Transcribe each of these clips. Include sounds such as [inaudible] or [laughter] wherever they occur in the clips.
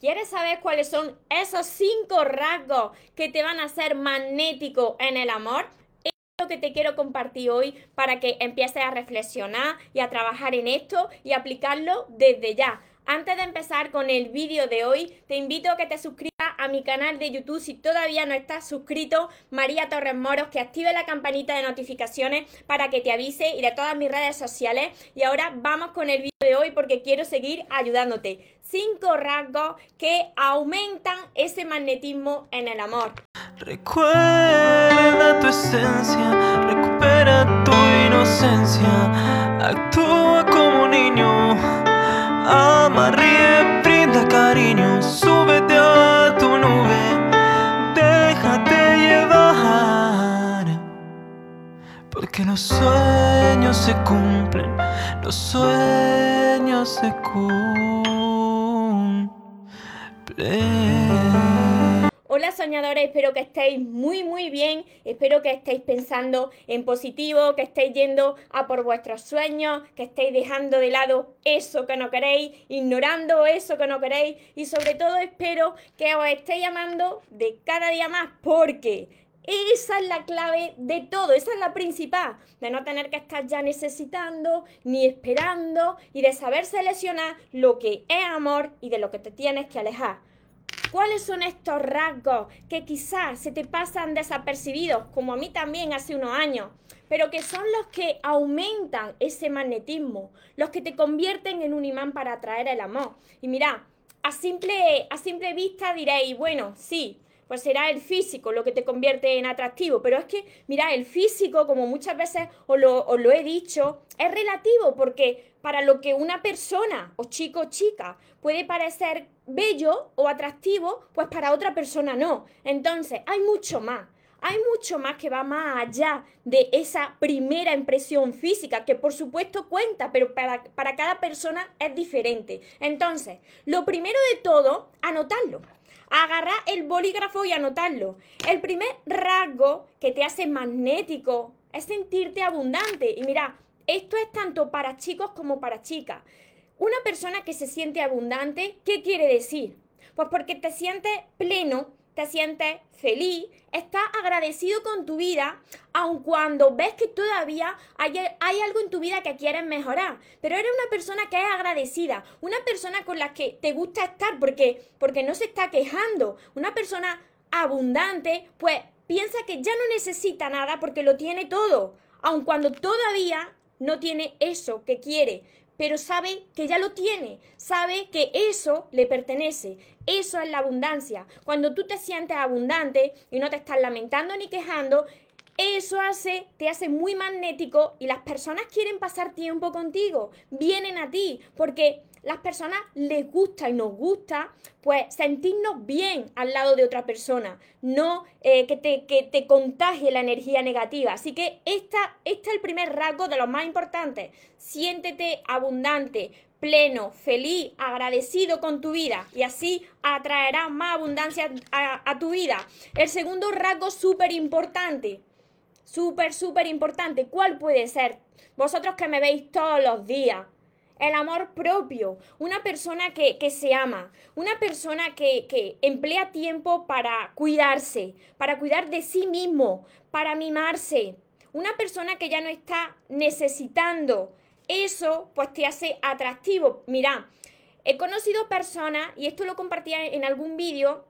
¿Quieres saber cuáles son esos cinco rasgos que te van a hacer magnético en el amor? Es lo que te quiero compartir hoy para que empieces a reflexionar y a trabajar en esto y aplicarlo desde ya. Antes de empezar con el vídeo de hoy, te invito a que te suscribas a mi canal de YouTube si todavía no estás suscrito, María Torres Moros, que active la campanita de notificaciones para que te avise y de todas mis redes sociales. Y ahora vamos con el vídeo de hoy porque quiero seguir ayudándote. Cinco rasgos que aumentan ese magnetismo en el amor. Recuerda tu esencia, recupera tu inocencia, actúa como niño Ama, ríe, brinda cariño, súbete a nube, déjate llevar. Porque los sueños se cumplen, los sueños se cumplen. Hola soñadores, espero que estéis muy muy bien, espero que estéis pensando en positivo, que estéis yendo a por vuestros sueños, que estéis dejando de lado eso que no queréis, ignorando eso que no queréis y sobre todo espero que os estéis amando de cada día más porque esa es la clave de todo, esa es la principal, de no tener que estar ya necesitando ni esperando y de saber seleccionar lo que es amor y de lo que te tienes que alejar. ¿Cuáles son estos rasgos que quizás se te pasan desapercibidos, como a mí también hace unos años, pero que son los que aumentan ese magnetismo, los que te convierten en un imán para atraer el amor? Y mira, a simple, a simple vista diréis, bueno, sí, pues será el físico lo que te convierte en atractivo. Pero es que, mira, el físico, como muchas veces os lo, he dicho, es relativo porque para lo que una persona, o chico o chica, puede parecer bello o atractivo, pues para otra persona no. Entonces, hay mucho más. Hay mucho más que va más allá de esa primera impresión física, que por supuesto cuenta, pero para, para cada persona es diferente. Entonces, lo primero de todo, anotarlo agarrar el bolígrafo y anotarlo. El primer rasgo que te hace magnético es sentirte abundante. Y mira, esto es tanto para chicos como para chicas. Una persona que se siente abundante, ¿qué quiere decir? Pues porque te sientes pleno, te sientes feliz, estás agradecido con tu vida, aun cuando ves que todavía hay, hay, algo en tu vida que quieres mejorar. Pero eres una persona que es agradecida, una persona con la que te gusta estar porque, porque no se está quejando, una persona abundante, pues piensa que ya no necesita nada porque lo tiene todo, aun cuando todavía no tiene eso que quiere pero sabe que ya lo tiene, sabe que eso le pertenece. Eso es la abundancia. Cuando tú te sientes abundante y no te estás lamentando ni quejando, eso hace, te hace muy magnético y las personas quieren pasar tiempo contigo, vienen a ti, porque las personas les gusta y nos gusta, pues sentirnos bien al lado de otra persona, no eh, que, te, que te contagie la energía negativa. Así que esta, este es el primer rasgo de los más importantes. Siéntete abundante, pleno, feliz, agradecido con tu vida y así atraerás más abundancia a, a tu vida. El segundo rasgo súper importante, súper, súper importante, ¿cuál puede ser? Vosotros que me veis todos los días, el amor propio, una persona que, se ama, una persona que, que, emplea tiempo para cuidarse, para cuidar de sí mismo, para mimarse, una persona que ya no está necesitando. Eso pues te hace atractivo. Mira, he conocido personas, y esto lo compartía en algún vídeo,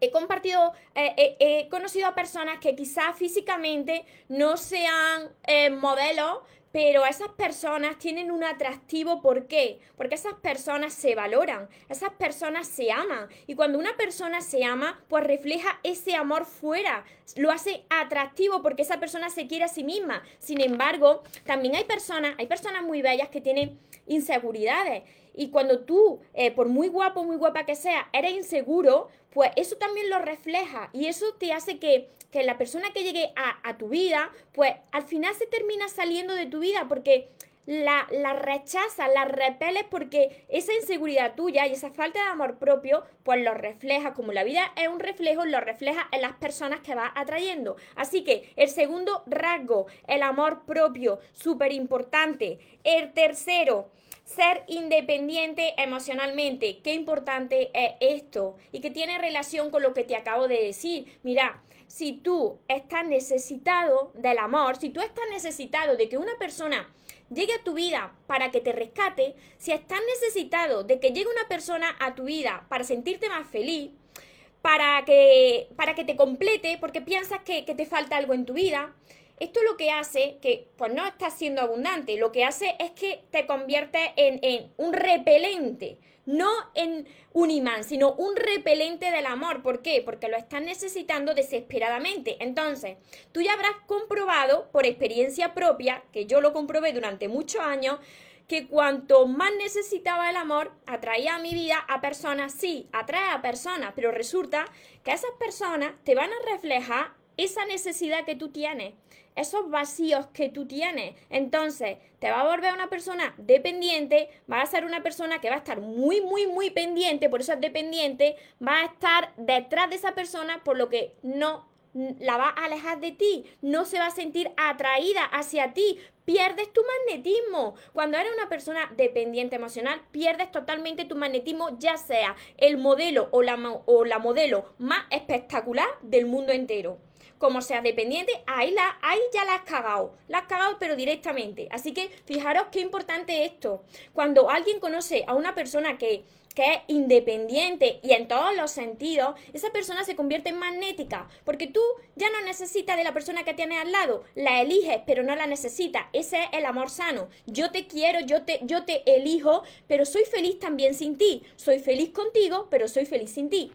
he compartido, eh, eh, he conocido a personas que quizás físicamente no sean eh, modelos, pero esas personas tienen un atractivo, ¿por qué? Porque esas personas se valoran, esas personas se aman. Y cuando una persona se ama, pues refleja ese amor fuera, lo hace atractivo porque esa persona se quiere a sí misma. Sin embargo, también hay personas, hay personas muy bellas que tienen inseguridades. Y cuando tú, eh, por muy guapo, muy guapa que sea, eres inseguro, pues eso también lo refleja y eso te hace que que la persona que llegue a, tu vida, pues al final se termina saliendo de tu vida porque la, la rechazas, la repeles porque esa inseguridad tuya y esa falta de amor propio, pues lo refleja, como la vida es un reflejo, lo refleja en las personas que vas atrayendo. Así que el segundo rasgo, el amor propio, súper importante. El tercero, ser independiente emocionalmente. Qué importante es esto y que tiene relación con lo que te acabo de decir. Mira, si tú estás necesitado del amor, si tú estás necesitado de que una persona llegue a tu vida para que te rescate, si estás necesitado de que llegue una persona a tu vida para sentirte más feliz, para que, para que te complete, porque piensas que, que te falta algo en tu vida, esto lo que hace que, pues no estás siendo abundante, lo que hace es que te conviertes en, en un repelente, no en un imán, sino un repelente del amor. ¿Por qué? Porque lo estás necesitando desesperadamente. Entonces, tú ya habrás comprobado por experiencia propia, que yo lo comprobé durante muchos años, que cuanto más necesitaba el amor, atraía a mi vida a personas, sí, atrae a personas, pero resulta que esas personas te van a reflejar esa necesidad que tú tienes esos vacíos que tú tienes. Entonces, te va a volver una persona dependiente, va a ser una persona que va a estar muy, muy, muy pendiente, por eso es dependiente, va a estar detrás de esa persona, por lo que no la va a alejar de ti, no se va a sentir atraída hacia ti, pierdes tu magnetismo. Cuando eres una persona dependiente emocional, pierdes totalmente tu magnetismo, ya sea el modelo o la, o la modelo más espectacular del mundo entero como sea dependiente, ahí, la, ahí ya la has cagado. La has cagado, pero directamente. Así que fijaros qué importante esto. Cuando alguien conoce a una persona que que es independiente y en todos los sentidos, esa persona se convierte en magnética, porque tú ya no necesitas de la persona que tienes al lado, la eliges, pero no la necesitas. Ese es el amor sano. Yo te quiero, yo te, yo te elijo, pero soy feliz también sin ti. Soy feliz contigo, pero soy feliz sin ti.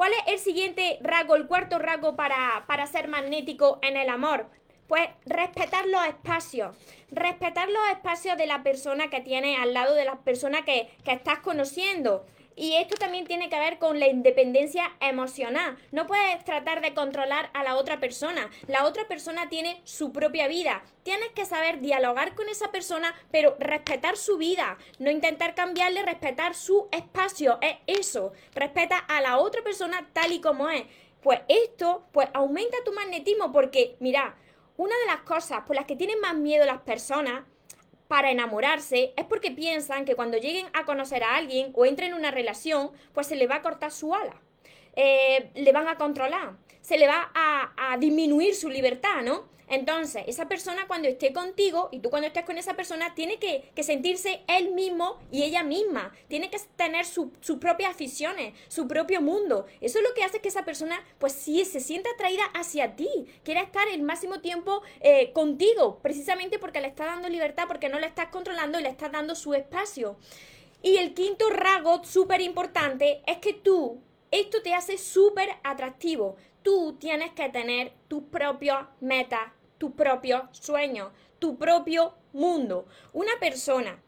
¿Cuál es el siguiente rasgo, el cuarto rasgo para, para ser magnético en el amor? Pues respetar los espacios. Respetar los espacios de la persona que tiene al lado, de la persona que, que estás conociendo. Y esto también tiene que ver con la independencia emocional. No puedes tratar de controlar a la otra persona. La otra persona tiene su propia vida. Tienes que saber dialogar con esa persona, pero respetar su vida. No intentar cambiarle, respetar su espacio. Es eso. Respeta a la otra persona tal y como es. Pues esto, pues aumenta tu magnetismo porque, mira, una de las cosas por las que tienen más miedo las personas para enamorarse es porque piensan que cuando lleguen a conocer a alguien o entren en una relación, pues se le va a cortar su ala. Eh, le van a controlar, se le va a, a disminuir su libertad, ¿no? Entonces, esa persona cuando esté contigo y tú cuando estés con esa persona, tiene que, sentirse él mismo y ella misma. Tiene que tener sus propias aficiones, su propio mundo. Eso es lo que hace que esa persona, pues sí, se sienta atraída hacia ti. Quiera estar el máximo tiempo eh, contigo, precisamente porque le está dando libertad, porque no le estás controlando y le estás dando su espacio. Y el quinto rasgo súper importante es que tú, esto te hace súper atractivo. Tú tienes que tener tus propias metas, tu propio sueño, tu propio mundo. Una persona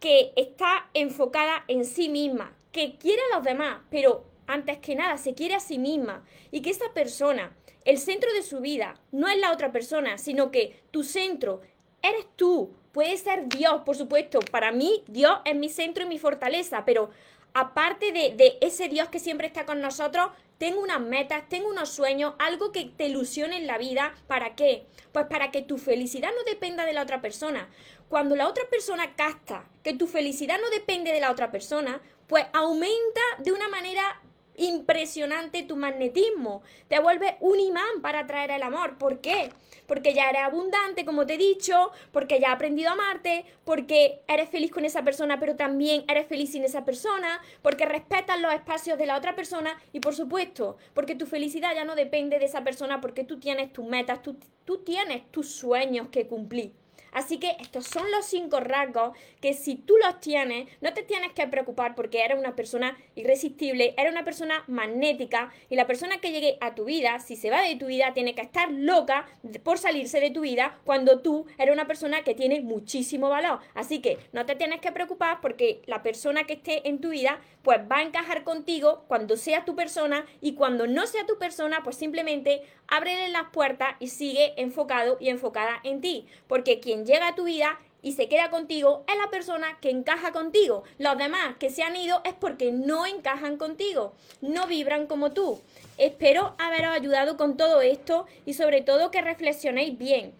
que está enfocada en sí misma, que quiere a los demás, pero antes que nada se quiere a sí misma y que esa persona, el centro de su vida, no es la otra persona, sino que tu centro eres tú. Puede ser Dios, por supuesto. Para mí, Dios es mi centro y mi fortaleza, pero aparte de, de ese Dios que siempre está con nosotros, tengo unas metas, tengo unos sueños, algo que te ilusione en la vida. ¿Para qué? Pues para que tu felicidad no dependa de la otra persona. Cuando la otra persona casta que tu felicidad no depende de la otra persona, pues aumenta de una manera impresionante tu magnetismo. Te vuelve un imán para atraer el amor. ¿Por qué? Porque ya eres abundante, como te he dicho, porque ya has aprendido a amarte, porque eres feliz con esa persona, pero también eres feliz sin esa persona, porque respetas los espacios de la otra persona y por supuesto, porque tu felicidad ya no depende de esa persona, porque tú tienes tus metas, tú, tú tienes tus sueños que cumplir. Así que estos son los cinco rasgos que si tú los tienes, no te tienes que preocupar porque eres una persona irresistible, eres una persona magnética y la persona que llegue a tu vida, si se va de tu vida, tiene que estar loca por salirse de tu vida cuando tú eres una persona que tiene muchísimo valor. Así que no te tienes que preocupar porque la persona que esté en tu vida pues va a encajar contigo cuando sea tu persona y cuando no sea tu persona, pues simplemente ábrele las puertas y sigue enfocado y enfocada en ti. Porque quien llega a tu vida y se queda contigo es la persona que encaja contigo. Los demás que se han ido es porque no encajan contigo, no vibran como tú. Espero haberos ayudado con todo esto y sobre todo que reflexionéis bien.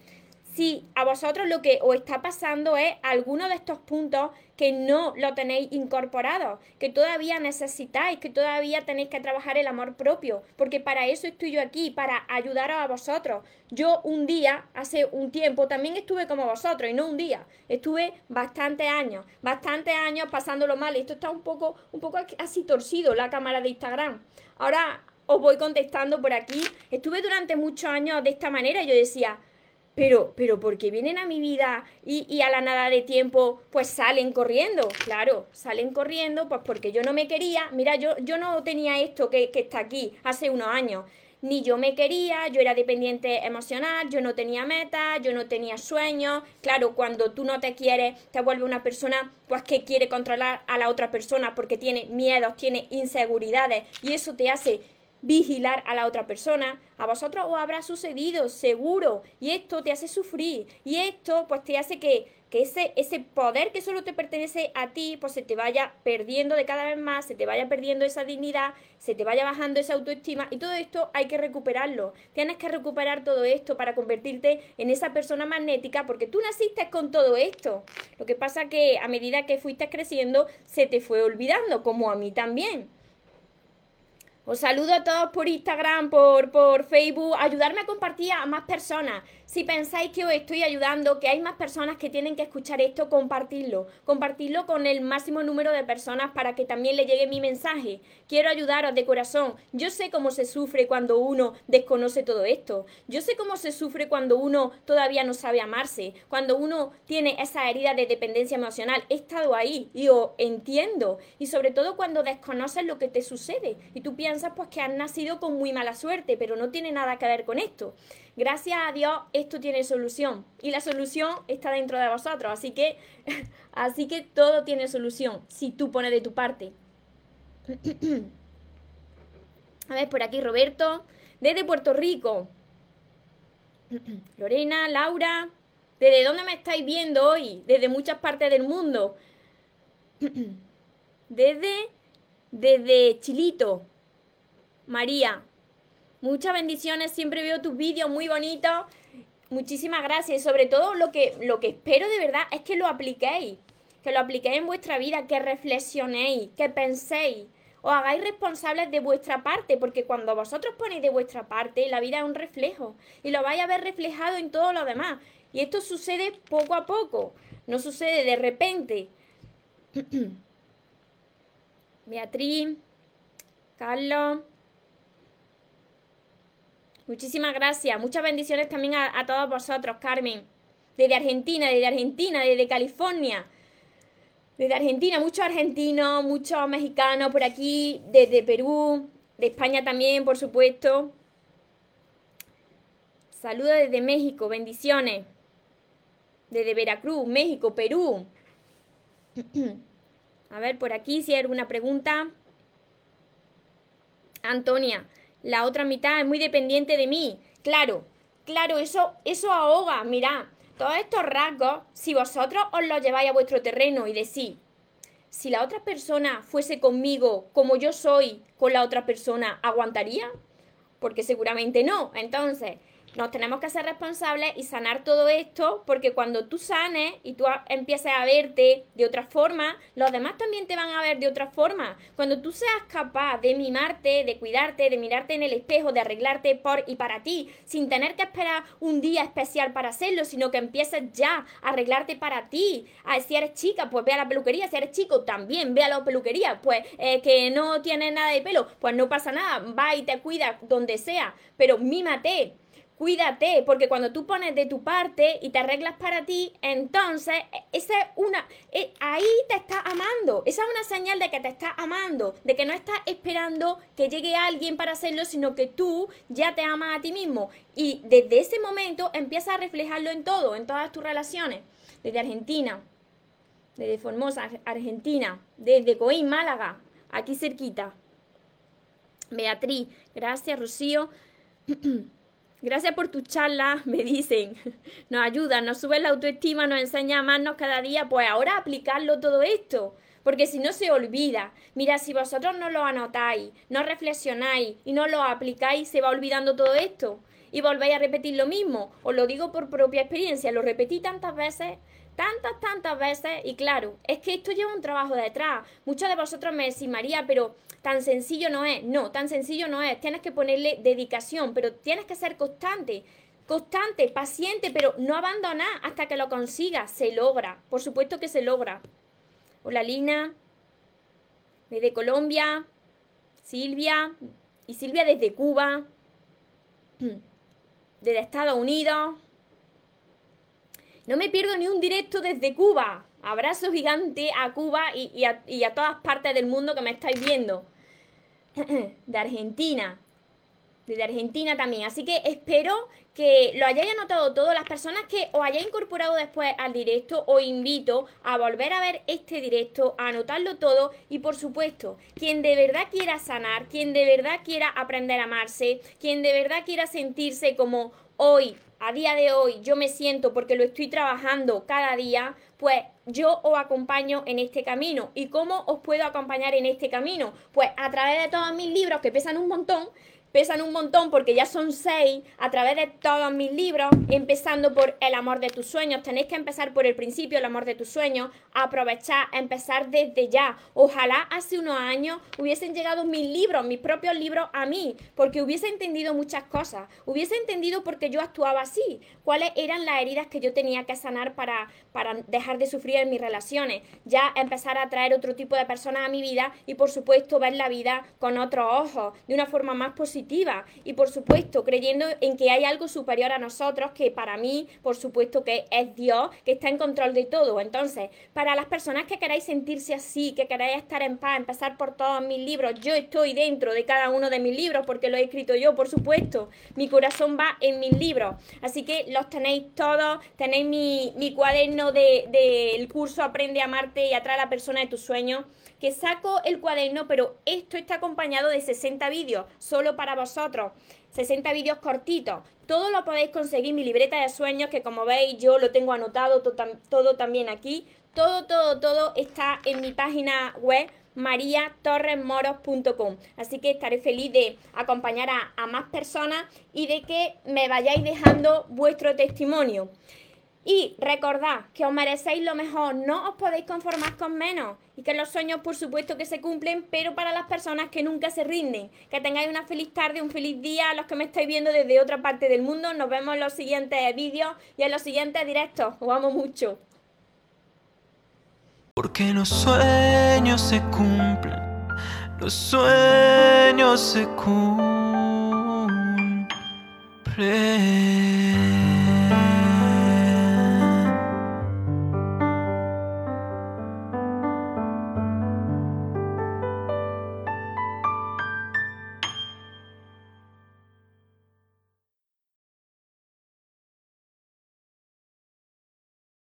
Si a vosotros lo que os está pasando es alguno de estos puntos que no lo tenéis incorporado, que todavía necesitáis, que todavía tenéis que trabajar el amor propio, porque para eso estoy yo aquí, para ayudaros a vosotros. Yo un día, hace un tiempo, también estuve como vosotros, y no un día, estuve bastantes años, bastantes años pasándolo mal. Esto está un poco, un poco así torcido, la cámara de Instagram. Ahora os voy contestando por aquí. Estuve durante muchos años de esta manera, yo decía, pero, pero porque vienen a mi vida y, y, a la nada de tiempo, pues salen corriendo. Claro, salen corriendo, pues porque yo no me quería. Mira, yo, yo no tenía esto que, que está aquí hace unos años. Ni yo me quería, yo era dependiente emocional, yo no tenía metas, yo no tenía sueños. Claro, cuando tú no te quieres, te vuelve una persona pues que quiere controlar a la otra persona porque tiene miedos, tiene inseguridades y eso te hace vigilar a la otra persona, a vosotros os habrá sucedido, seguro, y esto te hace sufrir, y esto pues te hace que, que ese, ese poder que solo te pertenece a ti, pues se te vaya perdiendo de cada vez más, se te vaya perdiendo esa dignidad, se te vaya bajando esa autoestima, y todo esto hay que recuperarlo. Tienes que recuperar todo esto para convertirte en esa persona magnética, porque tú naciste con todo esto. Lo que pasa que a medida que fuiste creciendo, se te fue olvidando, como a mí también. Os saludo a todos por Instagram, por, por Facebook. Ayudarme a compartir a más personas. Si pensáis que os estoy ayudando, que hay más personas que tienen que escuchar esto, compartirlo. Compartirlo con el máximo número de personas para que también le llegue mi mensaje. Quiero ayudaros de corazón. Yo sé cómo se sufre cuando uno desconoce todo esto. Yo sé cómo se sufre cuando uno todavía no sabe amarse. Cuando uno tiene esa herida de dependencia emocional. He estado ahí y os entiendo. Y sobre todo cuando desconoces lo que te sucede. Y tú piensas pues que has nacido con muy mala suerte, pero no tiene nada que ver con esto. Gracias a Dios esto tiene solución y la solución está dentro de vosotros, así que [laughs] así que todo tiene solución si tú pones de tu parte. [clears throat] A ver, por aquí Roberto, desde Puerto Rico. [clears throat] Lorena, Laura, ¿desde dónde me estáis viendo hoy? Desde muchas partes del mundo. [clears throat] Desde desde Chilito. María, Muchas bendiciones, siempre veo tus vídeos muy bonitos. Muchísimas gracias y sobre todo lo que, lo que espero de verdad es que lo apliquéis, que lo apliquéis en vuestra vida, que reflexionéis, que penséis, os hagáis responsables de vuestra parte, porque cuando vosotros ponéis de vuestra parte, la vida es un reflejo y lo vais a ver reflejado en todo lo demás. Y esto sucede poco a poco, no sucede de repente. [clears throat] Beatriz, Carlos. Muchísimas gracias. Muchas bendiciones también a, todos vosotros, Carmen. Desde Argentina, desde Argentina, desde California. Desde Argentina, muchos argentinos, muchos mexicanos por aquí, desde Perú, de España también, por supuesto. Saludos desde México, bendiciones. Desde Veracruz, México, Perú. [clears throat] A ver, por aquí si hay alguna pregunta. Antonia, la otra mitad es muy dependiente de mí. Claro, claro, eso, eso ahoga. Mirad, todos estos rasgos, si vosotros os los lleváis a vuestro terreno y decís, si la otra persona fuese conmigo como yo soy con la otra persona, ¿aguantaría? Porque seguramente no. Entonces, nos tenemos que hacer responsables y sanar todo esto, porque cuando tú sanes y tú empieces a verte de otra forma, los demás también te van a ver de otra forma. Cuando tú seas capaz de mimarte, de cuidarte, de mirarte en el espejo, de arreglarte por y para ti, sin tener que esperar un día especial para hacerlo, sino que empieces ya a arreglarte para ti. Ah, si eres chica, pues ve a la peluquería, si eres chico, también ve a la peluquería, pues eh, que no tienes nada de pelo, pues no pasa nada, va y te cuida donde sea, pero mímate cuídate, porque cuando tú pones de tu parte y te arreglas para ti, entonces e, esa es una, e, ahí te está amando, esa es una señal de que te está amando, de que no estás esperando que llegue alguien para hacerlo, sino que tú ya te amas a ti mismo y desde ese momento empiezas a reflejarlo en todo, en todas tus relaciones, desde Argentina, desde Formosa, Argentina, desde Coín, Málaga, aquí cerquita. Beatriz, gracias Rocío. [clears throat] Gracias por tu charla, me dicen. [laughs] Nos ayuda, nos sube la autoestima, nos enseña a amarnos cada día. Pues ahora aplicarlo todo esto. Porque si no se olvida. Mira, si vosotros no lo anotáis, no reflexionáis y no lo aplicáis, se va olvidando todo esto. y volvéis a repetir lo mismo. Os lo digo por propia experiencia, lo repetí tantas veces tantas, tantas veces y claro, es que esto lleva un trabajo detrás. Muchos de vosotros me decís, María, pero tan sencillo no es. No, tan sencillo no es. Tienes que ponerle dedicación, pero tienes que ser constante. Constante, paciente, pero no abandonar hasta que lo consigas. Se logra, por supuesto que se logra. Hola Lina, desde Colombia, Silvia, y Silvia desde Cuba, [clears throat] desde Estados Unidos. No me pierdo ni un directo desde Cuba. Abrazo gigante a Cuba y, a, y a todas partes del mundo que me estáis viendo. [clears throat] De Argentina, desde Argentina también. Así que espero que lo hayáis anotado todas las personas que os hayáis incorporado después al directo. Os invito a volver a ver este directo, a anotarlo todo y por supuesto, quien de verdad quiera sanar, quien de verdad quiera aprender a amarse, quien de verdad quiera sentirse como hoy, a día de hoy, yo me siento porque lo estoy trabajando cada día, pues yo os acompaño en este camino. ¿Y cómo os puedo acompañar en este camino? Pues a través de todos mis libros que pesan un montón pesan un montón porque ya son seis a través de todos mis libros, empezando por el amor de tus sueños. Tenéis que empezar por el principio, el amor de tus sueños, aprovechar, empezar desde ya. Ojalá hace unos años hubiesen llegado mis libros, mis propios libros a mí, porque hubiese entendido muchas cosas, hubiese entendido por qué yo actuaba así, cuáles eran las heridas que yo tenía que sanar para, para dejar de sufrir en mis relaciones, ya empezar a traer otro tipo de personas a mi vida y por supuesto ver la vida con otros ojos, de una forma más positiva y por supuesto creyendo en que hay algo superior a nosotros que para mí por supuesto que es Dios que está en control de todo. Entonces, para las personas que queráis sentirse así, que queráis estar en paz, empezar por todos mis libros, yo estoy dentro de cada uno de mis libros porque lo he escrito yo, por supuesto. Mi corazón va en mis libros. Así que los tenéis todos, tenéis mi, mi cuaderno del de, curso Aprende a amarte y atrae a la persona de tus sueños que saco el cuaderno, pero esto está acompañado de 60 vídeos, solo para vosotros. 60 vídeos cortitos. Todo lo podéis conseguir mi libreta de sueños, que como veis yo lo tengo anotado todo, también aquí. Todo, todo, todo está en mi página web mariatorresmoros.com. Así que estaré feliz de acompañar a, a, más personas y de que me vayáis dejando vuestro testimonio. Y recordad que os merecéis lo mejor, no os podéis conformar con menos y que los sueños por supuesto que se cumplen, pero para las personas que nunca se rinden. Que tengáis una feliz tarde, un feliz día a los que me estáis viendo desde otra parte del mundo. Nos vemos en los siguientes vídeos y en los siguientes directos. Os amo mucho. Porque los sueños se cumplen, los sueños se cumplen.